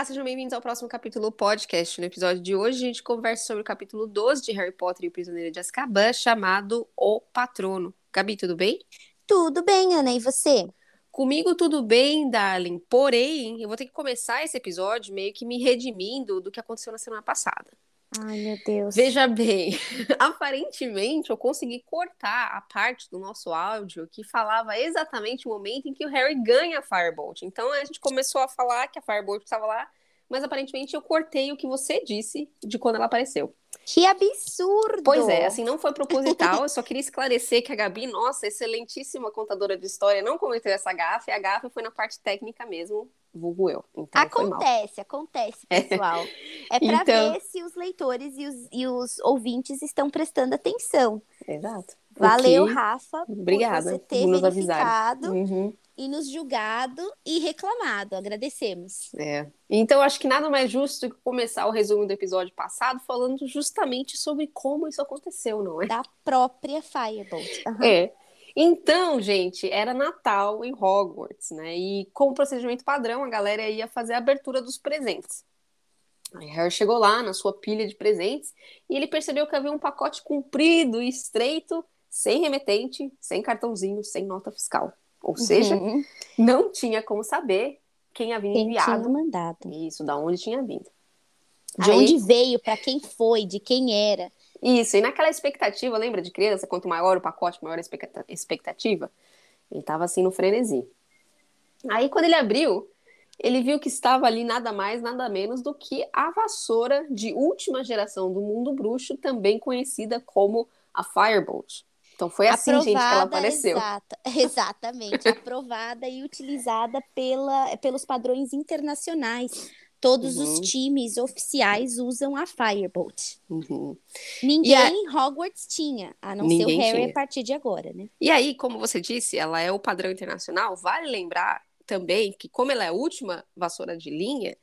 Olá, sejam bem-vindos ao próximo capítulo podcast. No episódio de hoje, a gente conversa sobre o capítulo 12 de Harry Potter e o Prisioneiro de Azkaban, chamado O Patrono. Gabi, tudo bem? Tudo bem, Ana, e você? Comigo tudo bem, darling. Porém, eu vou ter que começar esse episódio meio que me redimindo do que aconteceu na semana passada. Ai, meu Deus. Veja bem, aparentemente eu consegui cortar a parte do nosso áudio que falava exatamente o momento em que o Harry ganha a Firebolt. Então a gente começou a falar que a Firebolt estava lá, mas aparentemente eu cortei o que você disse de quando ela apareceu. Que absurdo! Pois é, assim, não foi proposital, eu só queria esclarecer que a Gabi, nossa, excelentíssima contadora de história, não cometeu essa gafe, a gafe foi na parte técnica mesmo, vulgo eu. Então, acontece, acontece, pessoal. É, é para então... ver se os leitores e os, e os ouvintes estão prestando atenção. Exato. Valeu, Rafa, Obrigada por você ter nos verificado. Uhum e nos julgado e reclamado. Agradecemos. É. Então, acho que nada mais justo do que começar o resumo do episódio passado falando justamente sobre como isso aconteceu, não é? Da própria Firebolt. Uhum. É. Então, gente, era Natal em Hogwarts, né? E como procedimento padrão, a galera ia fazer a abertura dos presentes. Aí Harry chegou lá na sua pilha de presentes e ele percebeu que havia um pacote comprido e estreito, sem remetente, sem cartãozinho, sem nota fiscal. Ou seja, uhum. não tinha como saber quem havia quem enviado. Tinha mandado. Isso, da onde tinha vindo. De Aí... onde veio, para quem foi, de quem era. Isso, e naquela expectativa, lembra de criança, quanto maior o pacote, maior a expectativa? Ele estava assim no frenesi. Aí quando ele abriu, ele viu que estava ali nada mais, nada menos do que a vassoura de última geração do mundo bruxo, também conhecida como a Firebolt. Então foi assim, aprovada, gente, que ela apareceu. Exata, exatamente, aprovada e utilizada pela, pelos padrões internacionais. Todos uhum. os times oficiais usam a Firebolt. Uhum. Ninguém a... em Hogwarts tinha, a não Ninguém ser o Harry tinha. a partir de agora, né? E aí, como você disse, ela é o padrão internacional. Vale lembrar também que, como ela é a última vassoura de linha,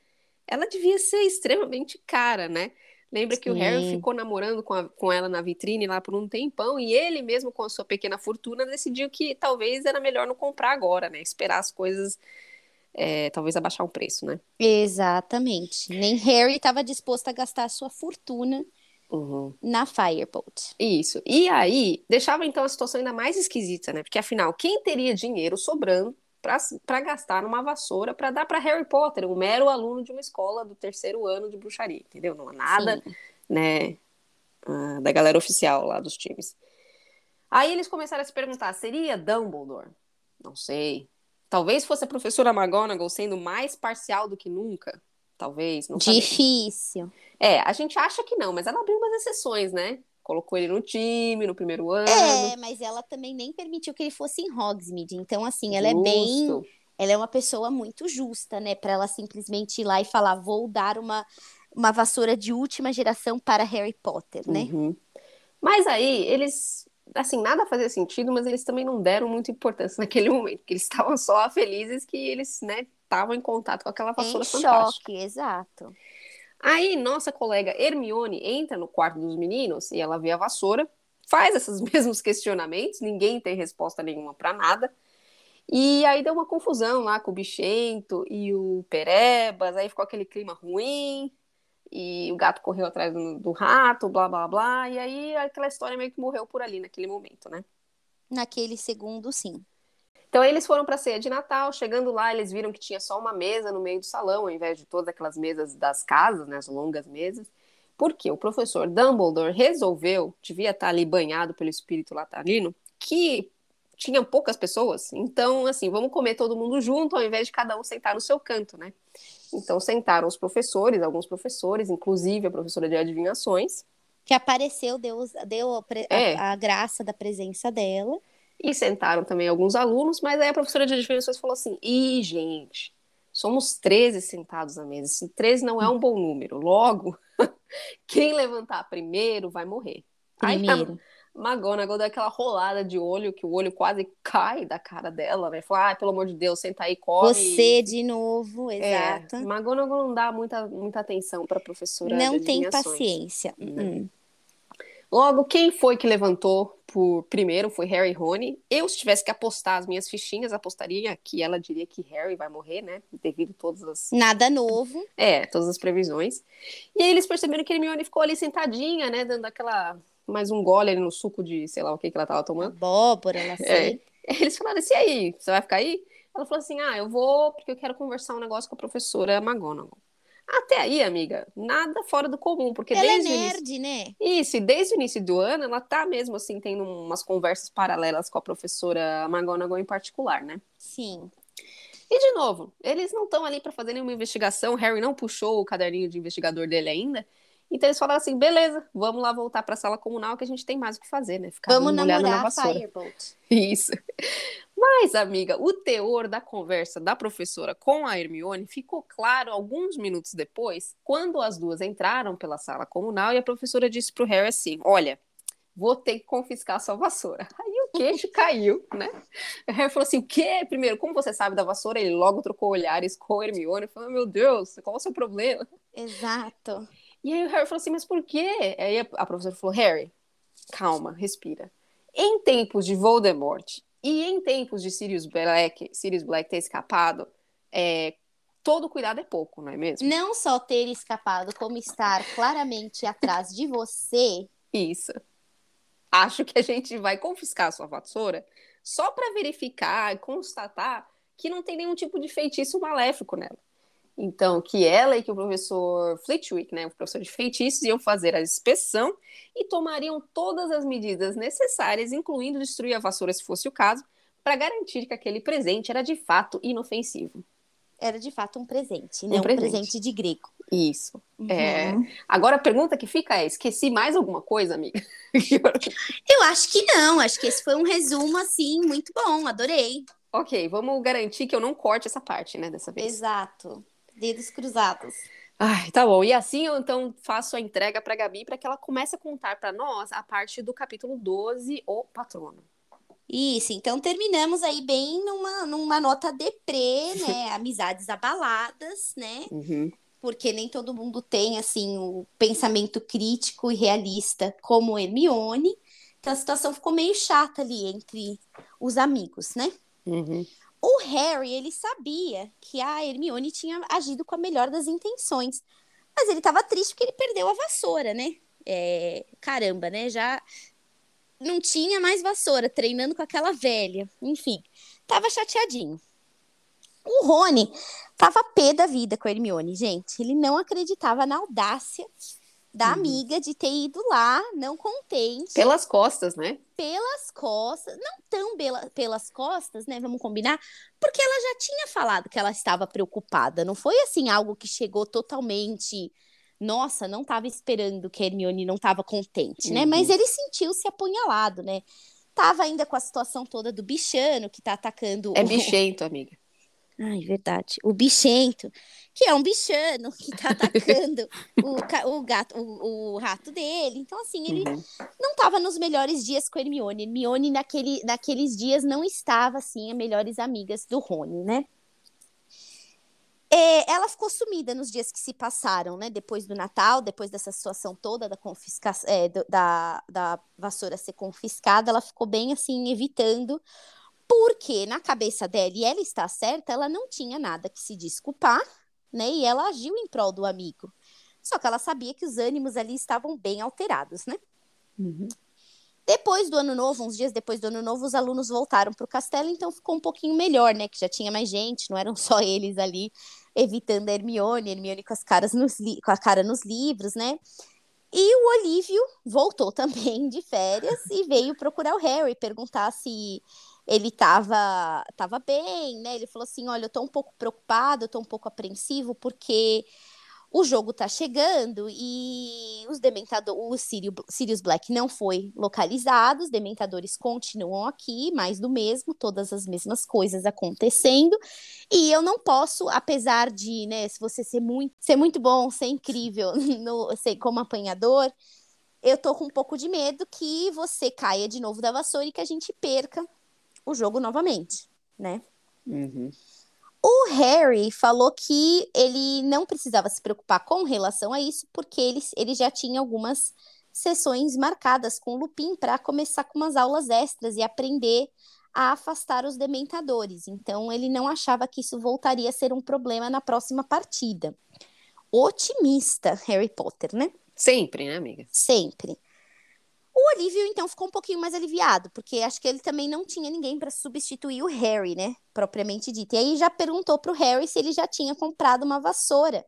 ela devia ser extremamente cara, né? Lembra que Sim. o Harry ficou namorando com, a, com ela na vitrine lá por um tempão e ele mesmo, com a sua pequena fortuna, decidiu que talvez era melhor não comprar agora, né? Esperar as coisas, é, talvez abaixar o preço, né? Exatamente. Nem Harry estava disposto a gastar a sua fortuna uhum. na Firebolt. Isso. E aí, deixava então a situação ainda mais esquisita, né? Porque afinal, quem teria dinheiro sobrando para gastar numa vassoura para dar para Harry Potter, um mero aluno de uma escola do terceiro ano de bruxaria, entendeu? Não é nada, Sim. né, uh, da galera oficial lá dos times. Aí eles começaram a se perguntar, seria Dumbledore? Não sei. Talvez fosse a professora McGonagall sendo mais parcial do que nunca. Talvez, não Difícil. É, a gente acha que não, mas ela abriu umas exceções, né? Colocou ele no time no primeiro ano. É, mas ela também nem permitiu que ele fosse em Hogsmeade. Então, assim, ela Justo. é bem. Ela é uma pessoa muito justa, né? Para ela simplesmente ir lá e falar: vou dar uma, uma vassoura de última geração para Harry Potter, né? Uhum. Mas aí, eles. Assim, nada fazia sentido, mas eles também não deram muita importância naquele momento, porque eles estavam só felizes que eles, né, estavam em contato com aquela vassoura em fantástica. choque, exato. Aí, nossa colega Hermione entra no quarto dos meninos e ela vê a vassoura, faz esses mesmos questionamentos, ninguém tem resposta nenhuma para nada. E aí deu uma confusão lá com o Bichento e o Perebas, aí ficou aquele clima ruim, e o gato correu atrás do, do rato, blá blá blá, e aí aquela história meio que morreu por ali naquele momento, né? Naquele segundo, sim. Então eles foram para a ceia de Natal, chegando lá, eles viram que tinha só uma mesa no meio do salão, ao invés de todas aquelas mesas das casas, né, as longas mesas. Porque o professor Dumbledore resolveu, devia estar ali banhado pelo espírito latarino, que tinha poucas pessoas, então assim, vamos comer todo mundo junto, ao invés de cada um sentar no seu canto, né? Então sentaram os professores, alguns professores, inclusive a professora de adivinhações. Que apareceu, deu, deu a, é. a, a graça da presença dela. E sentaram também alguns alunos, mas aí a professora de adivinhações falou assim: ih, gente, somos 13 sentados na mesa. 13 não é um bom número. Logo, quem levantar primeiro vai morrer. Primeiro. Aí a McGonagall deu aquela rolada de olho, que o olho quase cai da cara dela, né? Falou, ah, pelo amor de Deus, senta aí, come. Você de novo, exato. É, McGonagall não dá muita, muita atenção para professora Não tem paciência. Hum. Logo, quem foi que levantou por primeiro foi Harry e Rony. Eu, se tivesse que apostar as minhas fichinhas, apostaria que ela diria que Harry vai morrer, né? Devido a todas as. Nada novo. É, todas as previsões. E aí eles perceberam que Hermione ficou ali sentadinha, né? Dando aquela. Mais um gole ali no suco de sei lá o que, que ela tava tomando. Abóbora, ela sei. É. Eles falaram assim: e aí, você vai ficar aí? Ela falou assim: ah, eu vou porque eu quero conversar um negócio com a professora McGonagall. Até aí, amiga, nada fora do comum, porque ela desde é o nerd, início... né? Isso, e desde o início do ano, ela tá mesmo assim tendo umas conversas paralelas com a professora McGonagall em particular, né? Sim. E de novo, eles não estão ali para fazer nenhuma investigação, Harry não puxou o caderninho de investigador dele ainda. Então eles falaram assim: beleza, vamos lá voltar para a sala comunal que a gente tem mais o que fazer, né? Ficar vamos namorar na vassoura. Firebolt. Isso. Mas, amiga, o teor da conversa da professora com a Hermione ficou claro alguns minutos depois, quando as duas entraram pela sala comunal e a professora disse pro Harry assim: Olha, vou ter que confiscar a sua vassoura. Aí o queixo caiu, né? O Harry falou assim: O quê? Primeiro, como você sabe da vassoura? Ele logo trocou olhares com a Hermione e falou: Meu Deus, qual é o seu problema? Exato. E aí o Harry falou assim: Mas por quê? Aí a professora falou: Harry, calma, respira. Em tempos de Voldemort e em tempos de Sirius Black, Sirius Black ter escapado, é, todo cuidado é pouco, não é mesmo? Não só ter escapado, como estar claramente atrás de você. Isso. Acho que a gente vai confiscar a sua vassoura só para verificar e constatar que não tem nenhum tipo de feitiço maléfico nela. Então, que ela e que o professor Flitwick, né, o professor de feitiços, iam fazer a inspeção e tomariam todas as medidas necessárias, incluindo destruir a vassoura se fosse o caso, para garantir que aquele presente era de fato inofensivo. Era de fato um presente, não um presente, um presente de grego. Isso. Uhum. É... Agora a pergunta que fica é: esqueci mais alguma coisa, amiga? Eu acho que não. Acho que esse foi um resumo assim muito bom. Adorei. Ok, vamos garantir que eu não corte essa parte, né, dessa vez. Exato. Dedos cruzados. Ai, tá bom. E assim eu então faço a entrega para Gabi para que ela comece a contar para nós a parte do capítulo 12, o patrono. Isso, então terminamos aí bem numa, numa nota deprê, né? Amizades abaladas, né? Uhum. Porque nem todo mundo tem, assim, o pensamento crítico e realista como Hermione. Então a situação ficou meio chata ali entre os amigos, né? Uhum. O Harry, ele sabia que a Hermione tinha agido com a melhor das intenções. Mas ele estava triste porque ele perdeu a vassoura, né? É, caramba, né? Já não tinha mais vassoura, treinando com aquela velha. Enfim, tava chateadinho. O Rony tava pé da vida com a Hermione, gente. Ele não acreditava na audácia da uhum. amiga de ter ido lá, não contente. Pelas costas, né? Pelas costas, não tão pela, pelas costas, né? Vamos combinar, porque ela já tinha falado que ela estava preocupada. Não foi assim algo que chegou totalmente. Nossa, não estava esperando que a Hermione não estava contente, né? Mas uhum. ele sentiu-se apunhalado, né? Tava ainda com a situação toda do bichano que tá atacando. É bichento, amiga. Ai, verdade. O bichento, que é um bichano que tá atacando o, o gato, o, o, rato dele. Então, assim, ele uhum. não tava nos melhores dias com a Hermione. Hermione, naquele, naqueles dias, não estava, assim, a melhores amigas do Rony, né? É, ela ficou sumida nos dias que se passaram, né? Depois do Natal, depois dessa situação toda da confiscação, é, da, da vassoura ser confiscada, ela ficou bem assim, evitando porque na cabeça dela, e ela está certa, ela não tinha nada que se desculpar, né? E ela agiu em prol do amigo. Só que ela sabia que os ânimos ali estavam bem alterados, né? Uhum. Depois do ano novo, uns dias depois do ano novo, os alunos voltaram para o castelo, então ficou um pouquinho melhor, né? Que já tinha mais gente, não eram só eles ali evitando a Hermione, Hermione com as caras nos com a cara nos livros, né? E o Olívio voltou também de férias e veio procurar o Harry, perguntar se ele estava tava bem, né? Ele falou assim: olha, eu estou um pouco preocupado, eu tô um pouco apreensivo, porque o jogo está chegando e os dementadores, o Sirius, Sirius Black não foi localizado, os dementadores continuam aqui, mais do mesmo, todas as mesmas coisas acontecendo, e eu não posso, apesar de, né, se você ser muito, ser muito bom, ser incrível, no, ser como apanhador, eu tô com um pouco de medo que você caia de novo da vassoura e que a gente perca o jogo novamente, né? Uhum. O Harry falou que ele não precisava se preocupar com relação a isso, porque ele, ele já tinha algumas sessões marcadas com o Lupin para começar com umas aulas extras e aprender a afastar os dementadores. Então ele não achava que isso voltaria a ser um problema na próxima partida. Otimista, Harry Potter, né? Sempre, né, amiga? Sempre. O Olívio, então, ficou um pouquinho mais aliviado, porque acho que ele também não tinha ninguém para substituir o Harry, né? Propriamente dito. E aí já perguntou pro Harry se ele já tinha comprado uma vassoura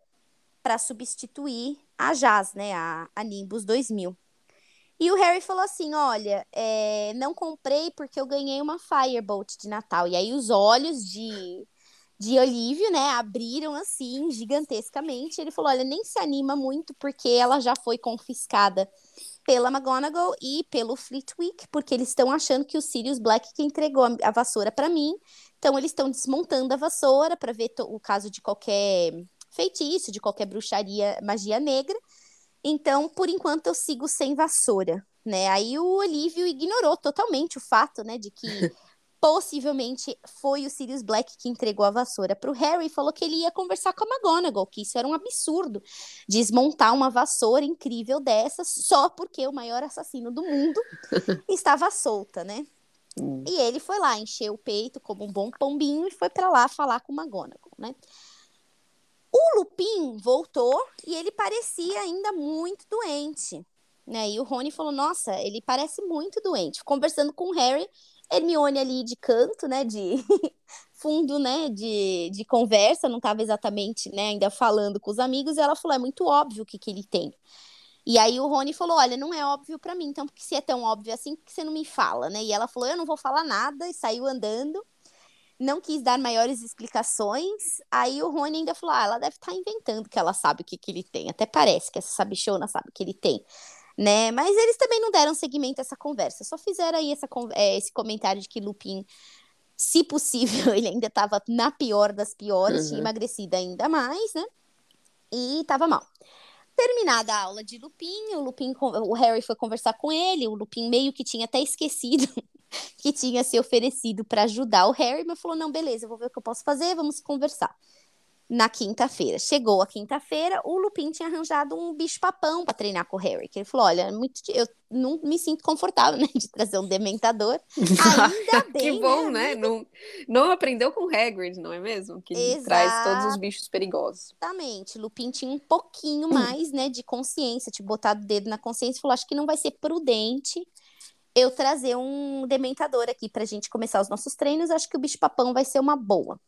para substituir a Jazz, né? A, a Nimbus 2000. E o Harry falou assim: Olha, é, não comprei porque eu ganhei uma Firebolt de Natal. E aí os olhos de, de Olívio, né, abriram assim gigantescamente. Ele falou: Olha, nem se anima muito porque ela já foi confiscada pela McGonagall e pelo Fleetwick, porque eles estão achando que o Sirius Black que entregou a vassoura para mim. Então eles estão desmontando a vassoura para ver o caso de qualquer feitiço, de qualquer bruxaria, magia negra. Então, por enquanto, eu sigo sem vassoura, né? Aí o Olívio ignorou totalmente o fato, né, de que possivelmente foi o Sirius Black que entregou a vassoura para o Harry e falou que ele ia conversar com a McGonagall, que isso era um absurdo, desmontar uma vassoura incrível dessa só porque o maior assassino do mundo estava solta, né? Hum. E ele foi lá, encheu o peito como um bom pombinho e foi para lá falar com a McGonagall, né? O Lupin voltou e ele parecia ainda muito doente. Né? E o Rony falou: Nossa, ele parece muito doente. Conversando com o Harry, Hermione ali de canto, né? De fundo, né? De, de conversa, não estava exatamente, né? Ainda falando com os amigos. E ela falou: É muito óbvio o que, que ele tem. E aí o Rony falou: Olha, não é óbvio para mim, então, porque se é tão óbvio assim, por que você não me fala, né? E ela falou: Eu não vou falar nada, e saiu andando não quis dar maiores explicações. Aí o Rony ainda falou: ah, ela deve estar tá inventando que ela sabe o que, que ele tem. Até parece que essa sabichona sabe o que ele tem. Né? Mas eles também não deram seguimento a essa conversa, só fizeram aí essa, é, esse comentário de que Lupin, se possível, ele ainda estava na pior das piores, uhum. tinha emagrecido ainda mais, né? E estava mal. Terminada a aula de Lupin, o Lupin, o Harry foi conversar com ele, o Lupin meio que tinha até esquecido que tinha se oferecido para ajudar o Harry, mas falou: não, beleza, eu vou ver o que eu posso fazer, vamos conversar. Na quinta-feira. Chegou a quinta-feira, o Lupin tinha arranjado um bicho-papão para treinar com o Harry. Que ele falou: olha, muito, eu não me sinto confortável, né, de trazer um dementador. Ainda bem. que bom, né? né? Não, não aprendeu com o Hagrid, não é mesmo? Que traz todos os bichos perigosos. Exatamente. Lupin tinha um pouquinho mais, né, de consciência, de botar o dedo na consciência e falou: acho que não vai ser prudente eu trazer um dementador aqui pra gente começar os nossos treinos, acho que o bicho-papão vai ser uma boa.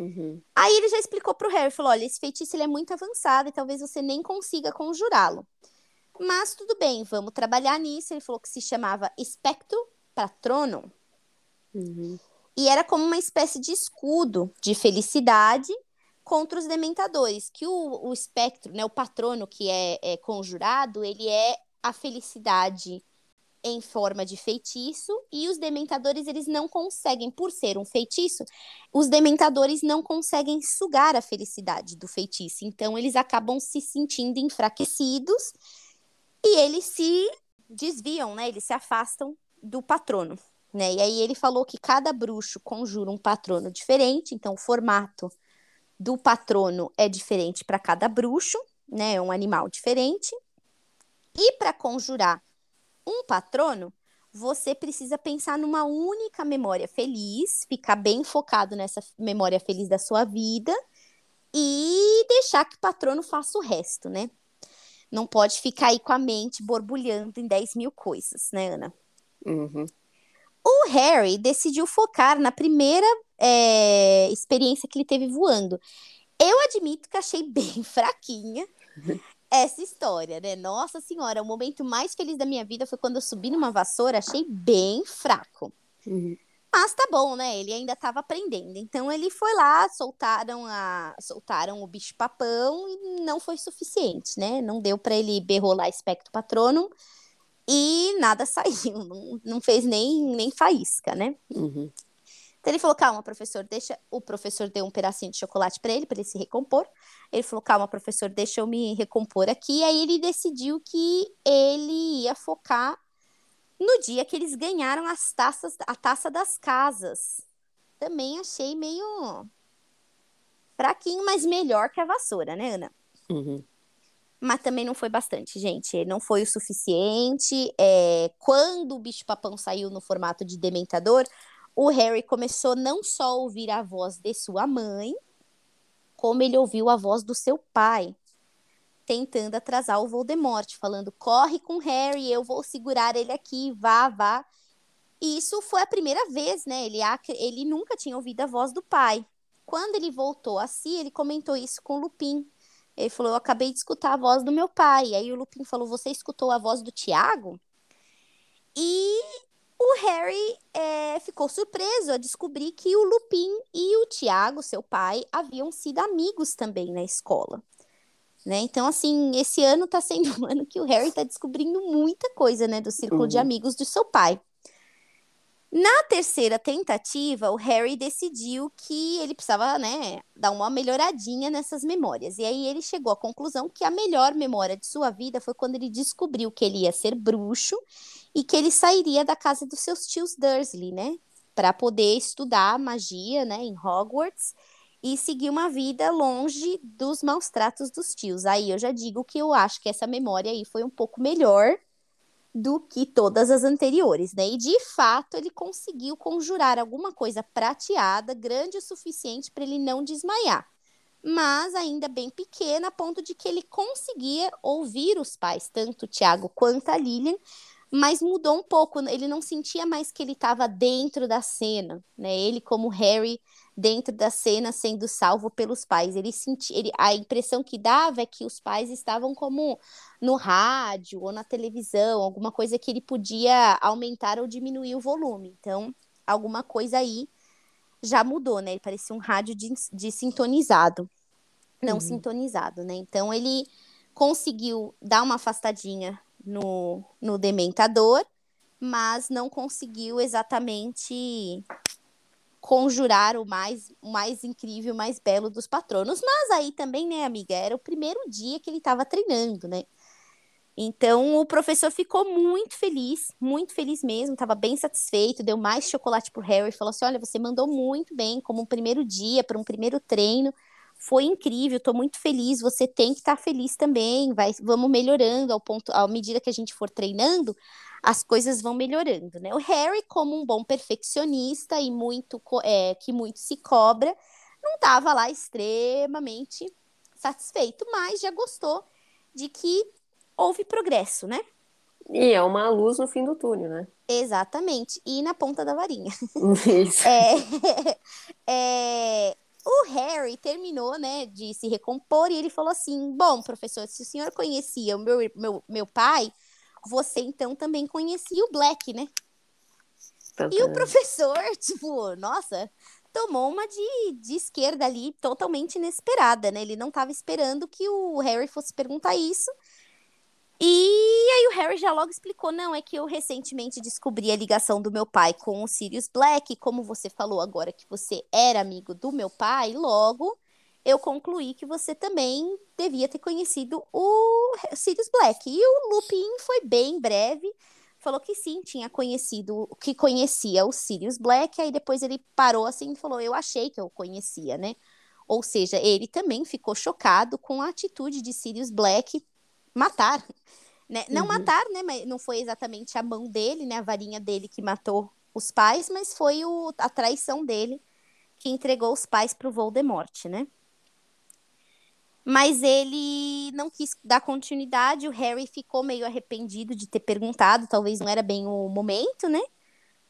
Uhum. Aí ele já explicou pro Harry, falou, olha, esse feitiço ele é muito avançado e talvez você nem consiga conjurá-lo. Mas tudo bem, vamos trabalhar nisso. Ele falou que se chamava Espectro Patronum. Uhum. E era como uma espécie de escudo de felicidade contra os dementadores. Que o, o espectro, né, o patrono que é, é conjurado, ele é a felicidade em forma de feitiço e os dementadores eles não conseguem, por ser um feitiço, os dementadores não conseguem sugar a felicidade do feitiço. Então eles acabam se sentindo enfraquecidos e eles se desviam, né? Eles se afastam do patrono, né? E aí ele falou que cada bruxo conjura um patrono diferente, então o formato do patrono é diferente para cada bruxo, né? É um animal diferente. E para conjurar um patrono, você precisa pensar numa única memória feliz, ficar bem focado nessa memória feliz da sua vida e deixar que o patrono faça o resto, né? Não pode ficar aí com a mente borbulhando em 10 mil coisas, né, Ana? Uhum. O Harry decidiu focar na primeira é, experiência que ele teve voando. Eu admito que achei bem fraquinha essa história, né? Nossa senhora, o momento mais feliz da minha vida foi quando eu subi numa vassoura, achei bem fraco. Uhum. Mas tá bom, né? Ele ainda estava aprendendo. Então ele foi lá, soltaram a soltaram o bicho papão e não foi suficiente, né? Não deu para ele berrolar espectro patrono e nada saiu, não, não fez nem, nem faísca, né? Uhum. Então ele falou: calma, professor, deixa. O professor deu um pedacinho de chocolate para ele, para ele se recompor. Ele falou: calma, professor, deixa eu me recompor aqui. Aí ele decidiu que ele ia focar no dia que eles ganharam as taças, a taça das casas. Também achei meio fraquinho, mas melhor que a vassoura, né, Ana? Uhum. mas também não foi bastante, gente. Não foi o suficiente. É, quando o bicho-papão saiu no formato de dementador, o Harry começou não só a ouvir a voz de sua mãe, como ele ouviu a voz do seu pai, tentando atrasar o Voldemort, falando: corre com Harry, eu vou segurar ele aqui, vá, vá. E isso foi a primeira vez, né? Ele, ele nunca tinha ouvido a voz do pai. Quando ele voltou a si, ele comentou isso com o Lupin. Ele falou: Eu acabei de escutar a voz do meu pai. Aí o Lupin falou: Você escutou a voz do Tiago? E o Harry é, ficou surpreso a descobrir que o Lupin e o Tiago, seu pai, haviam sido amigos também na escola. Né? Então, assim, esse ano está sendo um ano que o Harry está descobrindo muita coisa, né, do círculo uhum. de amigos do seu pai. Na terceira tentativa, o Harry decidiu que ele precisava, né, dar uma melhoradinha nessas memórias. E aí ele chegou à conclusão que a melhor memória de sua vida foi quando ele descobriu que ele ia ser bruxo e que ele sairia da casa dos seus tios Dursley, né, para poder estudar magia, né, em Hogwarts e seguir uma vida longe dos maus tratos dos tios. Aí eu já digo que eu acho que essa memória aí foi um pouco melhor do que todas as anteriores, né? E de fato ele conseguiu conjurar alguma coisa prateada, grande o suficiente para ele não desmaiar, mas ainda bem pequena, a ponto de que ele conseguia ouvir os pais, tanto o Tiago quanto a Lilian, mas mudou um pouco, ele não sentia mais que ele estava dentro da cena, né? Ele como Harry dentro da cena sendo salvo pelos pais. Ele sentia, ele, a impressão que dava é que os pais estavam como no rádio ou na televisão, alguma coisa que ele podia aumentar ou diminuir o volume. Então, alguma coisa aí já mudou, né? Ele parecia um rádio de, de sintonizado, não uhum. sintonizado, né? Então, ele conseguiu dar uma afastadinha no, no dementador, mas não conseguiu exatamente conjurar o mais, mais incrível, o mais belo dos patronos. Mas aí também, né, amiga, era o primeiro dia que ele estava treinando, né? Então o professor ficou muito feliz, muito feliz mesmo, estava bem satisfeito, deu mais chocolate pro Harry, falou assim: "Olha, você mandou muito bem como um primeiro dia para um primeiro treino. Foi incrível, estou muito feliz. Você tem que estar tá feliz também. Vai, vamos melhorando ao ponto, à medida que a gente for treinando, as coisas vão melhorando, né? O Harry, como um bom perfeccionista e muito é, que muito se cobra, não estava lá extremamente satisfeito, mas já gostou de que houve progresso, né? E é uma luz no fim do túnel, né? Exatamente. E na ponta da varinha. Isso. É, é, o Harry terminou, né, de se recompor e ele falou assim: Bom, professor, se o senhor conhecia o meu, meu, meu pai, você então também conhecia o Black, né? E o professor, tipo, nossa, tomou uma de, de esquerda ali, totalmente inesperada, né? Ele não estava esperando que o Harry fosse perguntar isso. E aí o Harry já logo explicou, não, é que eu recentemente descobri a ligação do meu pai com o Sirius Black, como você falou agora que você era amigo do meu pai, logo eu concluí que você também devia ter conhecido o Sirius Black. E o Lupin foi bem breve, falou que sim, tinha conhecido, que conhecia o Sirius Black, aí depois ele parou assim e falou, eu achei que eu conhecia, né? Ou seja, ele também ficou chocado com a atitude de Sirius Black matar. Né? Não uhum. matar, né? Mas não foi exatamente a mão dele, né? A varinha dele que matou os pais, mas foi o, a traição dele que entregou os pais para o Voldemort, né? Mas ele não quis dar continuidade, o Harry ficou meio arrependido de ter perguntado, talvez não era bem o momento, né?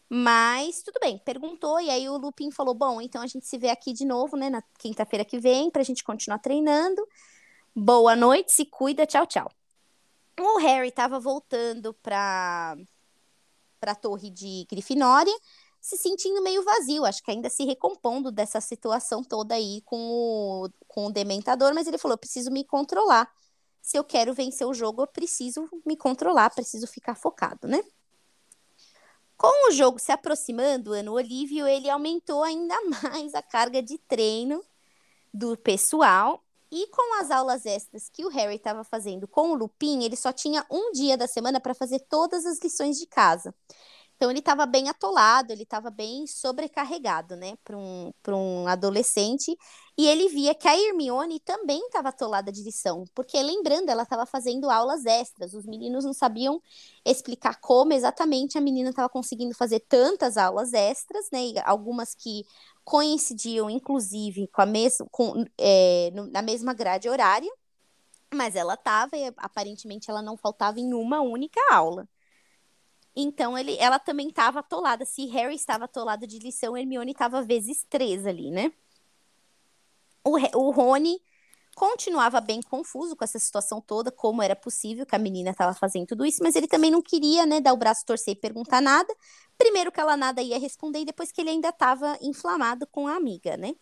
Mas tudo bem, perguntou, e aí o Lupin falou: Bom, então a gente se vê aqui de novo, né, na quinta-feira que vem, pra gente continuar treinando. Boa noite, se cuida, tchau, tchau. O Harry estava voltando para para a torre de Grifinória, se sentindo meio vazio, acho que ainda se recompondo dessa situação toda aí com o, com o Dementador, mas ele falou: preciso me controlar. Se eu quero vencer o jogo, eu preciso me controlar, preciso ficar focado, né? Com o jogo se aproximando, ano Olívio, ele aumentou ainda mais a carga de treino do pessoal e com as aulas extras que o Harry estava fazendo com o Lupin, ele só tinha um dia da semana para fazer todas as lições de casa. Então ele estava bem atolado, ele estava bem sobrecarregado, né, para um, um adolescente. E ele via que a Hermione também estava atolada de lição, porque lembrando, ela estava fazendo aulas extras. Os meninos não sabiam explicar como exatamente a menina estava conseguindo fazer tantas aulas extras, né, algumas que coincidiam, inclusive, com a mesma, com, é, na mesma grade horária. Mas ela estava e aparentemente ela não faltava em uma única aula. Então ele, ela também estava atolada. Se Harry estava atolado de lição, Hermione estava vezes três ali, né? O, o Rony continuava bem confuso com essa situação toda, como era possível que a menina estava fazendo tudo isso, mas ele também não queria, né, dar o braço torcer e perguntar nada. Primeiro que ela nada ia responder e depois que ele ainda estava inflamado com a amiga, né?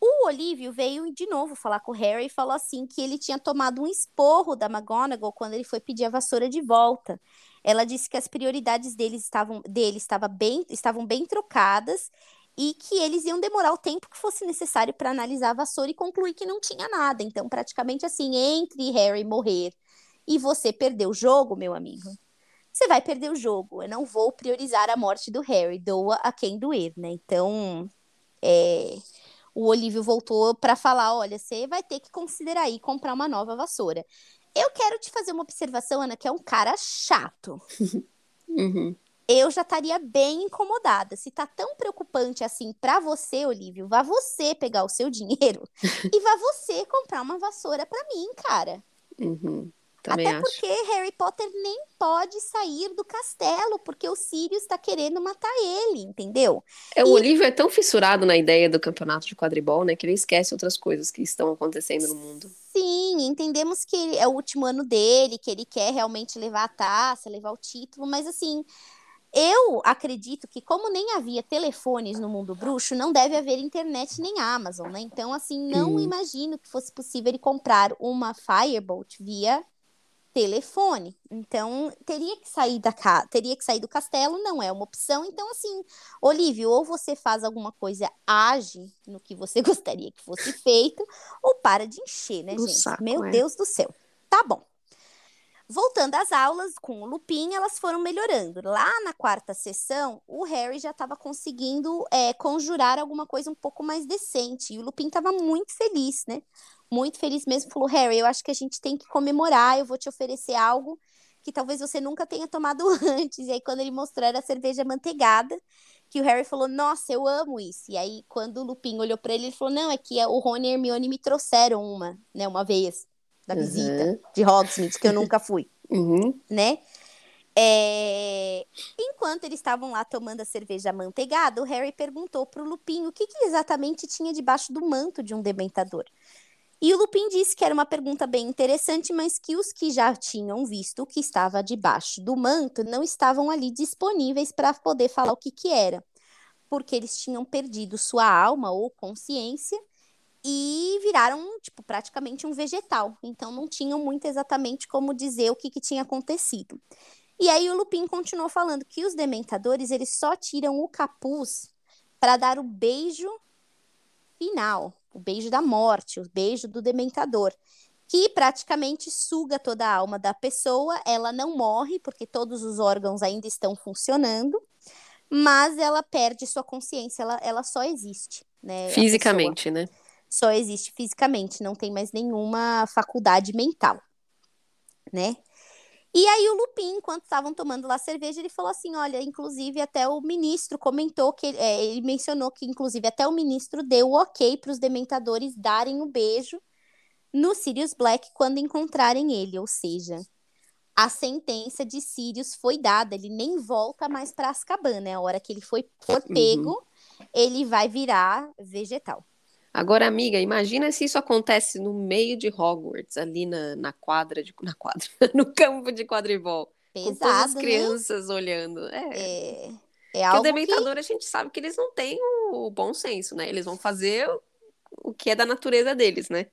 O Olívio veio de novo falar com o Harry e falou assim que ele tinha tomado um esporro da McGonagall quando ele foi pedir a vassoura de volta. Ela disse que as prioridades deles estavam, dele estava bem, estavam bem trocadas e que eles iam demorar o tempo que fosse necessário para analisar a vassoura e concluir que não tinha nada. Então, praticamente assim, entre Harry morrer e você perder o jogo, meu amigo, você vai perder o jogo. Eu não vou priorizar a morte do Harry, doa a quem doer, né? Então, é o Olívio voltou para falar: olha, você vai ter que considerar aí comprar uma nova vassoura. Eu quero te fazer uma observação, Ana, que é um cara chato. uhum. Eu já estaria bem incomodada. Se tá tão preocupante assim para você, Olívio, vá você pegar o seu dinheiro e vá você comprar uma vassoura para mim, cara. Uhum. Também Até acho. porque Harry Potter nem pode sair do castelo, porque o Sirius está querendo matar ele, entendeu? É, o e... Olívio é tão fissurado na ideia do campeonato de quadribol, né, que ele esquece outras coisas que estão acontecendo no mundo. Sim, entendemos que é o último ano dele, que ele quer realmente levar a taça, levar o título, mas assim, eu acredito que, como nem havia telefones no mundo bruxo, não deve haver internet nem Amazon, né? Então, assim, não imagino que fosse possível ele comprar uma Firebolt via telefone. Então, teria que sair da casa, teria que sair do castelo, não é uma opção. Então, assim, Olívio, ou você faz alguma coisa, age no que você gostaria que fosse feito, ou para de encher, né, gente? Saco, Meu é. Deus do céu. Tá bom. Voltando às aulas com o Lupin, elas foram melhorando. Lá na quarta sessão, o Harry já estava conseguindo é, conjurar alguma coisa um pouco mais decente. E o Lupin estava muito feliz, né? Muito feliz mesmo, falou: Harry, eu acho que a gente tem que comemorar, eu vou te oferecer algo que talvez você nunca tenha tomado antes. E aí, quando ele mostrou, era a cerveja manteigada, que o Harry falou: Nossa, eu amo isso. E aí, quando o Lupin olhou para ele, ele falou: Não, é que o Rony e a Hermione me trouxeram uma, né, uma vez, da visita uhum. de Hogsmeade, que eu nunca fui, uhum. né? É... Enquanto eles estavam lá tomando a cerveja amanteigada, o Harry perguntou para o Lupin o que, que exatamente tinha debaixo do manto de um dementador. E o Lupin disse que era uma pergunta bem interessante, mas que os que já tinham visto o que estava debaixo do manto não estavam ali disponíveis para poder falar o que, que era, porque eles tinham perdido sua alma ou consciência e viraram, tipo, praticamente um vegetal. Então não tinham muito exatamente como dizer o que, que tinha acontecido. E aí o Lupin continuou falando que os dementadores, eles só tiram o capuz para dar o beijo final, o beijo da morte, o beijo do dementador, que praticamente suga toda a alma da pessoa. Ela não morre, porque todos os órgãos ainda estão funcionando, mas ela perde sua consciência, ela, ela só existe. Né, fisicamente, né? Só existe fisicamente, não tem mais nenhuma faculdade mental, né? E aí o Lupin, enquanto estavam tomando lá cerveja, ele falou assim, olha, inclusive até o ministro comentou que é, ele mencionou que inclusive até o ministro deu o ok para os dementadores darem o um beijo no Sirius Black quando encontrarem ele, ou seja, a sentença de Sirius foi dada, ele nem volta mais para Azkaban, né? A hora que ele foi uhum. pego, uhum. ele vai virar vegetal. Agora, amiga, imagina se isso acontece no meio de Hogwarts, ali na, na quadra de na quadra, no campo de quadribol, Pesado, com todas as né? crianças né? olhando. É. é... É algo Porque o dementador que... a gente sabe que eles não têm o bom senso, né? Eles vão fazer o que é da natureza deles, né?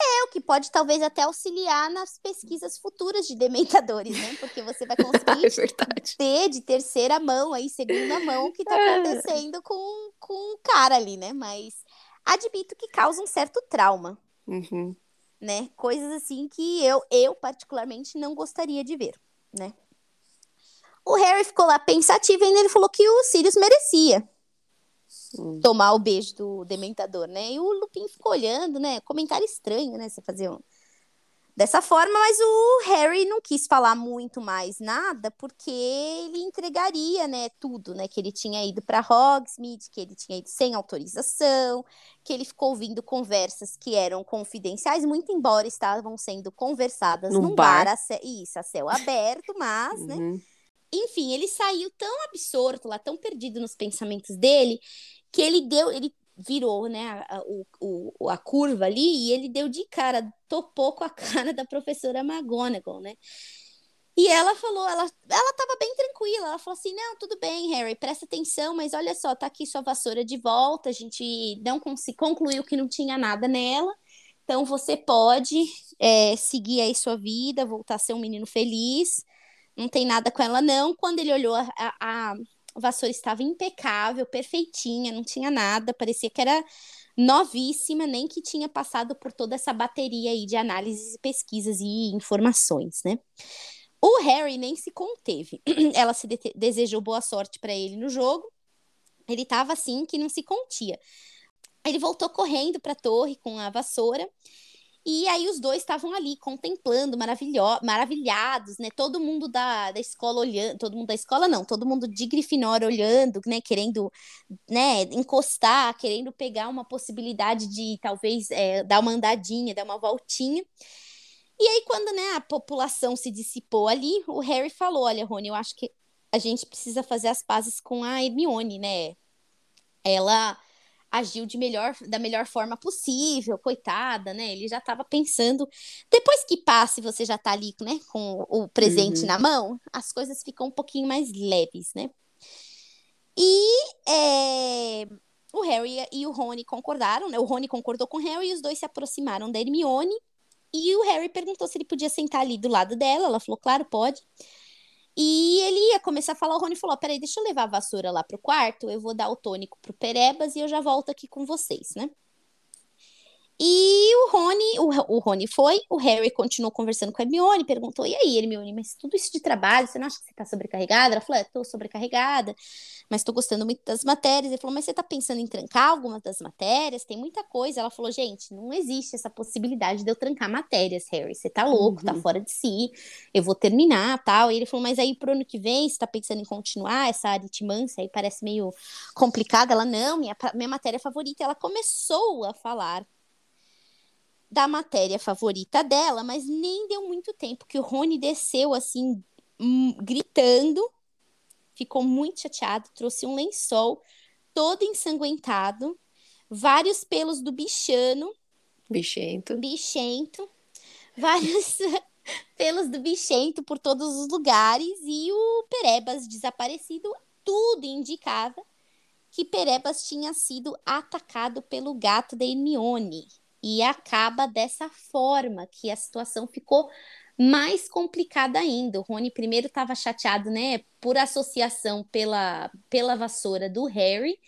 É, o que pode talvez até auxiliar nas pesquisas futuras de dementadores, né? Porque você vai conseguir é ter de terceira mão, aí, segunda mão, o que tá é. acontecendo com, com o cara ali, né? Mas admito que causa um certo trauma. Uhum. Né? Coisas assim que eu, eu particularmente não gostaria de ver, né? O Harry ficou lá pensativo e ele falou que o Sirius merecia tomar o beijo do Dementador, né? E o Lupin ficou olhando, né? Comentário estranho, né? Você fazer um dessa forma, mas o Harry não quis falar muito mais nada, porque ele entregaria, né, tudo, né, que ele tinha ido para Hogsmeade, que ele tinha ido sem autorização, que ele ficou ouvindo conversas que eram confidenciais, muito embora estavam sendo conversadas no num bar, bar a isso, a céu aberto, mas, né, uhum. né, enfim, ele saiu tão absorto lá, tão perdido nos pensamentos dele, que ele deu, ele virou, né, a, o, a curva ali e ele deu de cara, topou com a cara da professora McGonagall, né? E ela falou, ela, ela tava bem tranquila, ela falou assim, não, tudo bem, Harry, presta atenção, mas olha só, tá aqui sua vassoura de volta, a gente não concluiu que não tinha nada nela, então você pode é, seguir aí sua vida, voltar a ser um menino feliz, não tem nada com ela não. Quando ele olhou a, a, a vassoura estava impecável, perfeitinha, não tinha nada, parecia que era novíssima, nem que tinha passado por toda essa bateria aí de análises, pesquisas e informações, né? O Harry nem se conteve. Ela se de desejou boa sorte para ele no jogo. Ele estava assim que não se contia. Ele voltou correndo para a torre com a vassoura e aí os dois estavam ali contemplando, maravilhados, né? Todo mundo da, da escola olhando, todo mundo da escola não, todo mundo de Grifinória olhando, né? Querendo, né? Encostar, querendo pegar uma possibilidade de talvez é, dar uma andadinha, dar uma voltinha. E aí quando, né? A população se dissipou ali, o Harry falou, olha, Rony, eu acho que a gente precisa fazer as pazes com a Hermione, né? Ela agiu de melhor, da melhor forma possível, coitada, né? Ele já estava pensando. Depois que passe, você já está ali, né, com o presente uhum. na mão, as coisas ficam um pouquinho mais leves, né? E é, o Harry e o Rony concordaram, né? O Rony concordou com o Harry e os dois se aproximaram da Hermione. E o Harry perguntou se ele podia sentar ali do lado dela. Ela falou, claro, pode. E ele ia começar a falar, o Rony falou: peraí, deixa eu levar a vassoura lá pro quarto, eu vou dar o tônico pro Perebas e eu já volto aqui com vocês, né? E o Rony, o, o Rony foi, o Harry continuou conversando com a Hermione, perguntou: e aí, Hermione, mas tudo isso de trabalho, você não acha que você tá sobrecarregada? Ela falou: é, tô sobrecarregada mas estou gostando muito das matérias. Ele falou, mas você está pensando em trancar algumas das matérias? Tem muita coisa. Ela falou, gente, não existe essa possibilidade de eu trancar matérias, Harry. Você tá louco, tá uhum. tá fora de si. Eu vou terminar, tal. E ele falou, mas aí pro ano que vem, você tá pensando em continuar essa aritmância aí parece meio complicada. Ela, não, minha, minha matéria favorita. Ela começou a falar da matéria favorita dela, mas nem deu muito tempo que o Rony desceu assim, hum, gritando ficou muito chateado, trouxe um lençol todo ensanguentado, vários pelos do bichano. Bichento. Bichento. Vários pelos do bichento por todos os lugares e o Perebas desaparecido. Tudo indicava que Perebas tinha sido atacado pelo gato da Hermione. E acaba dessa forma que a situação ficou mais complicada ainda. O Rony primeiro estava chateado, né, por associação pela, pela vassoura do Harry,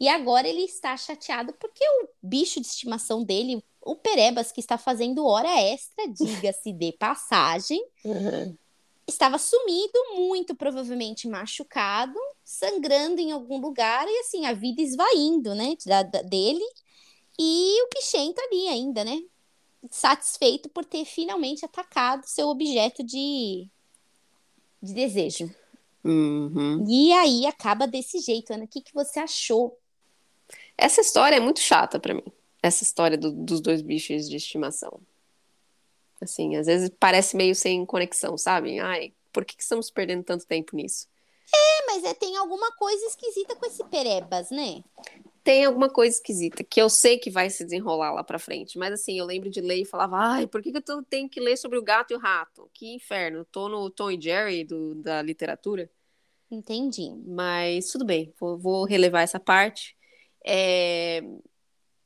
e agora ele está chateado porque o bicho de estimação dele, o Perebas, que está fazendo hora extra, diga-se de passagem, uhum. estava sumido, muito provavelmente machucado, sangrando em algum lugar, e assim, a vida esvaindo, né, da, da dele. E o bichento ali ainda, né? satisfeito por ter finalmente atacado seu objeto de, de desejo. Uhum. E aí acaba desse jeito, Ana. O que, que você achou? Essa história é muito chata para mim. Essa história do, dos dois bichos de estimação. Assim, às vezes parece meio sem conexão, sabe? Ai, por que, que estamos perdendo tanto tempo nisso? É, mas é, tem alguma coisa esquisita com esse Perebas, né? Tem alguma coisa esquisita que eu sei que vai se desenrolar lá pra frente. Mas assim, eu lembro de ler e falava, ai, por que, que eu tenho que ler sobre o gato e o rato? Que inferno. tô no Tom e Jerry do, da literatura. Entendi. Mas tudo bem, vou, vou relevar essa parte. É,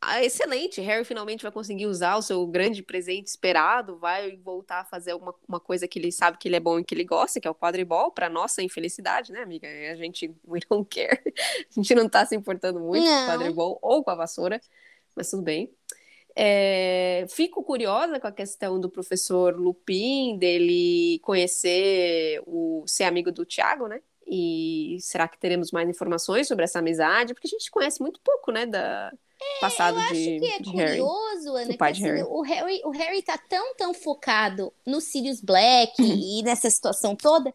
ah, excelente, Harry finalmente vai conseguir usar o seu grande presente esperado, vai voltar a fazer alguma uma coisa que ele sabe que ele é bom e que ele gosta, que é o quadribol, para nossa infelicidade, né, amiga? A gente, we don't care. A gente não tá se importando muito não. com o quadribol ou com a vassoura, mas tudo bem. É, fico curiosa com a questão do professor Lupin, dele conhecer o ser amigo do Tiago, né? E será que teremos mais informações sobre essa amizade? Porque a gente conhece muito pouco, né, da é, passado eu acho de, que é de curioso, Harry, Ana, o pai que assim, Harry. o Harry, o Harry tá tão, tão focado no Sirius Black e nessa situação toda,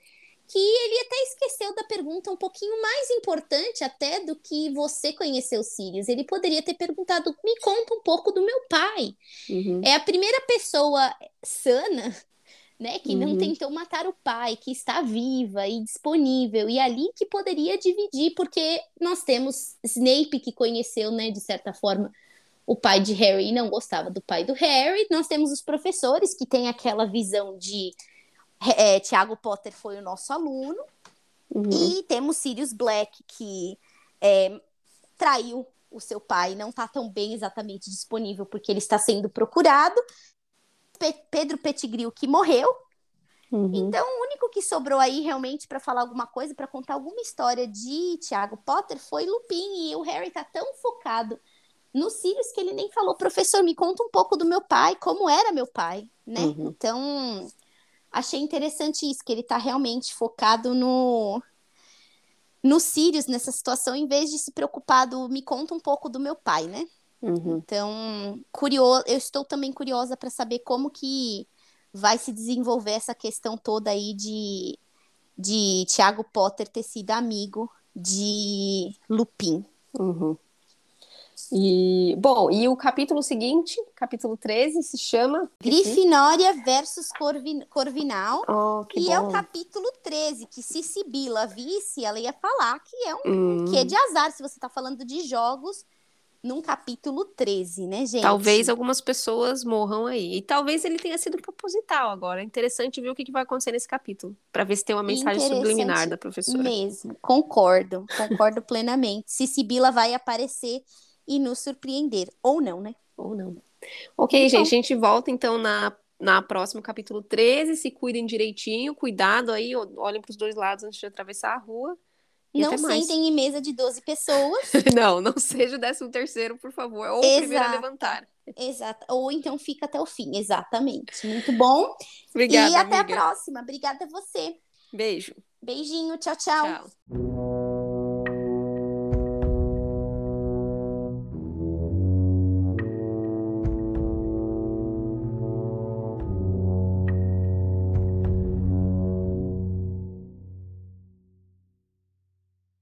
que ele até esqueceu da pergunta um pouquinho mais importante até do que você conhecer o Sirius. Ele poderia ter perguntado: me conta um pouco do meu pai. Uhum. É a primeira pessoa sana, né, que não Uhum. tentou matar o pai, que está viva e disponível, e ali que poderia dividir, porque nós temos Snape que conheceu, né, de certa forma, o pai de Harry e não gostava do pai do Harry. Nós temos os professores que têm aquela visão de é, Tiago Potter foi o nosso aluno. Uhum. E temos Sirius Black, que é, traiu o seu pai, não está tão bem exatamente disponível porque ele está sendo procurado. Pe Pedro Pettigrew, que morreu. Uhum. Então, o único que sobrou aí realmente para falar alguma coisa, para contar alguma história de Tiago Potter foi Lupin. E o Harry tá tão focado no Sirius que ele nem falou, professor, me conta um pouco do meu pai, como era meu pai, né? Uhum. Então, achei interessante isso, que ele tá realmente focado no no Sirius nessa situação, em vez de se preocupar do me conta um pouco do meu pai, né? Uhum. Então, curioso, eu estou também curiosa para saber como que vai se desenvolver essa questão toda aí de de Tiago Potter ter sido amigo de Lupin. Uhum. E, bom, e o capítulo seguinte, capítulo 13, se chama Grifinória versus Corvin Corvinal. Oh, que e bom. é o capítulo 13, que se Sibila visse, ela ia falar que é um Hum, que é de azar, se você tá falando de jogos num capítulo 13, né, gente? Talvez algumas pessoas morram aí. E talvez ele tenha sido proposital agora. É interessante ver o que vai acontecer nesse capítulo. Pra ver se tem uma mensagem subliminar da professora. Mesmo, concordo, concordo plenamente. Se Sibila vai aparecer e nos surpreender, ou não, né? Ou não. Ok, Então- gente, a gente volta então na, na próximo capítulo 13. Se cuidem direitinho, cuidado aí, olhem pros dois lados antes de atravessar a rua. E não mais. sentem em mesa de 12 pessoas. Não, não seja o décimo terceiro, por favor. Ou o primeiro a Exato. levantar. Exato. Ou então fica até o fim, exatamente. Muito bom. Obrigada, e até amiga. a próxima. Obrigada a você. Beijo. Beijinho, tchau, tchau. Tchau.